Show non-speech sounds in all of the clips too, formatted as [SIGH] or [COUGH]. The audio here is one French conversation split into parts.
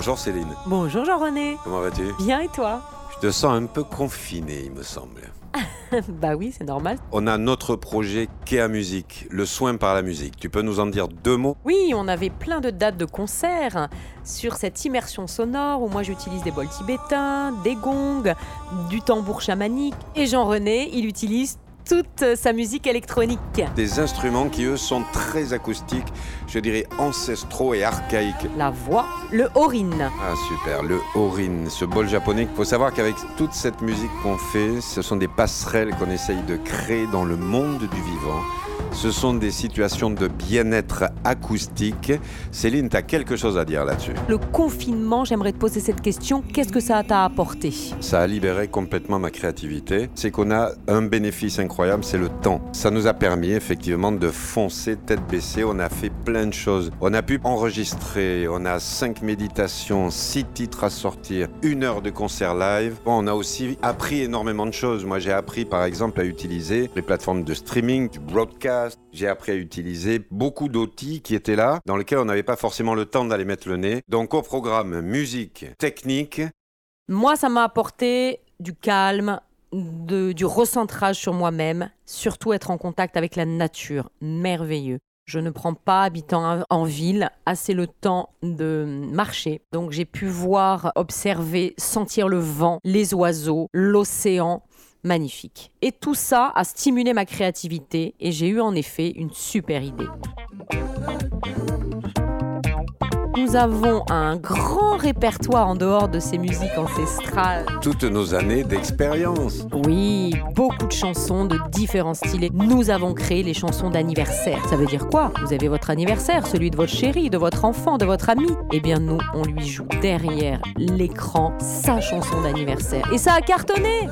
Bonjour Céline. Bonjour Jean-René. Comment vas-tu? Bien et toi? Je te sens un peu confiné, il me semble. [LAUGHS] bah oui, c'est normal. On a notre projet Kéa Musique, le soin par la musique. Tu peux nous en dire deux mots? Oui, on avait plein de dates de concerts sur cette immersion sonore où moi j'utilise des bols tibétains, des gongs, du tambour chamanique. Et Jean-René, il utilise toute sa musique électronique. Des instruments qui, eux, sont très acoustiques, je dirais ancestraux et archaïques. La voix, le horin. Ah super, le horin, ce bol japonais. Il faut savoir qu'avec toute cette musique qu'on fait, ce sont des passerelles qu'on essaye de créer dans le monde du vivant ce sont des situations de bien-être acoustique. Céline, tu as quelque chose à dire là-dessus Le confinement, j'aimerais te poser cette question. Qu'est-ce que ça t'a apporté? Ça a libéré complètement ma créativité. C'est qu'on a un bénéfice incroyable, c'est le temps. Ça nous a permis effectivement de foncer tête baissée. On a fait plein de choses. On a pu enregistrer, on a cinq méditations, six titres à sortir, une heure de concert live. on a aussi appris énormément de choses. Moi, j'ai appris par exemple à utiliser les plateformes de streaming, du broadcast j'ai appris à utiliser beaucoup d'outils qui étaient là, dans lesquels on n'avait pas forcément le temps d'aller mettre le nez. Donc au programme musique, technique. Moi, ça m'a apporté du calme, du recentrage sur moi-même, surtout être en contact avec la nature. Merveilleux. Je ne prends pas, habitant en ville, assez le temps de marcher. Donc j'ai pu voir, observer, sentir le vent, les oiseaux, l'océan, magnifique. Et tout ça a stimulé ma créativité et j'ai eu en effet une super idée nous avons un grand répertoire en dehors de ces musiques ancestrales. Toutes nos années d'expérience. Oui, beaucoup de chansons de différents styles. Nous avons créé les chansons d'anniversaire. Ça veut dire quoi? Vous avez votre anniversaire, celui de votre chéri, de votre enfant, de votre ami. Eh bien, nous, on lui joue derrière l'écran sa chanson d'anniversaire. Et ça a cartonné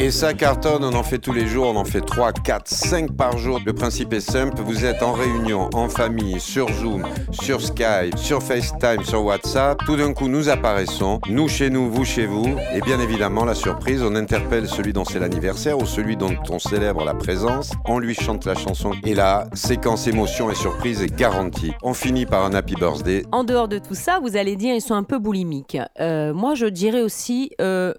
Et ça cartonne, on en fait tous les jours, on en fait 3, 4, 5 par jour. Le principe est simple, vous êtes en réunion, en famille, sur Zoom, sur Skype, sur FaceTime sur WhatsApp. Tout d'un coup, nous apparaissons, nous chez nous, vous chez vous. Et bien évidemment, la surprise, on interpelle celui dont c'est l'anniversaire ou celui dont on célèbre la présence. On lui chante la chanson. Et là, séquence émotion et surprise est garantie. On finit par un happy birthday. En dehors de tout ça, vous allez dire, ils sont un peu boulimiques. Euh, moi, je dirais aussi, euh,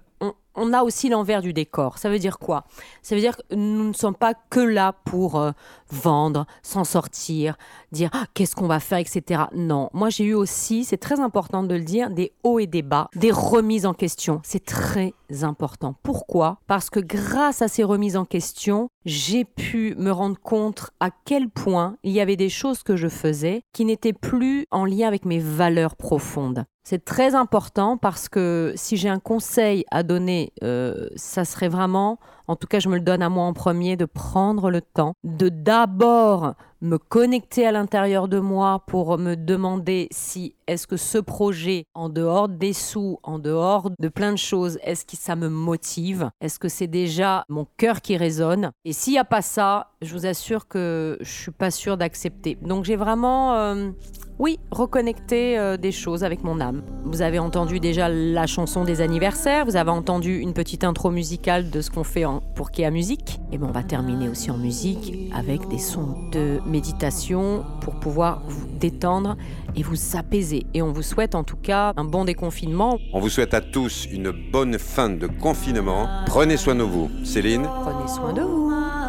on a aussi l'envers du décor. Ça veut dire quoi? Ça veut dire que nous ne sommes pas que là pour euh, vendre, s'en sortir, dire ah, qu'est-ce qu'on va faire, etc. Non, moi j'ai eu aussi, c'est très important de le dire, des hauts et des bas, des remises en question. C'est très important. Pourquoi? Parce que grâce à ces remises en question, j'ai pu me rendre compte à quel point il y avait des choses que je faisais qui n'étaient plus en lien avec mes valeurs profondes. C'est très important parce que si j'ai un conseil à donner, euh, ça serait vraiment en tout cas je me le donne à moi en premier, de prendre le temps, de d'abord me connecter à l'intérieur de moi pour me demander si est-ce que ce projet, en dehors des sous, en dehors de plein de choses, est-ce que ça me motive? Est-ce que c'est déjà mon cœur qui résonne? Et s'il n'y a pas ça, je vous assure que je suis pas sûre d'accepter. Donc j'ai vraiment, euh, oui, reconnecté euh, des choses avec mon âme. Vous avez entendu déjà la chanson des anniversaires, vous avez entendu une petite intro musicale de ce qu'on fait en, pour Kéa Musique. Et ben on va terminer aussi en musique avec des sons de méditation pour pouvoir vous détendre et vous apaiser. Et on vous souhaite en tout cas un bon déconfinement. On vous souhaite à tous une bonne fin de confinement. Prenez soin de vous. Céline Prenez soin de vous.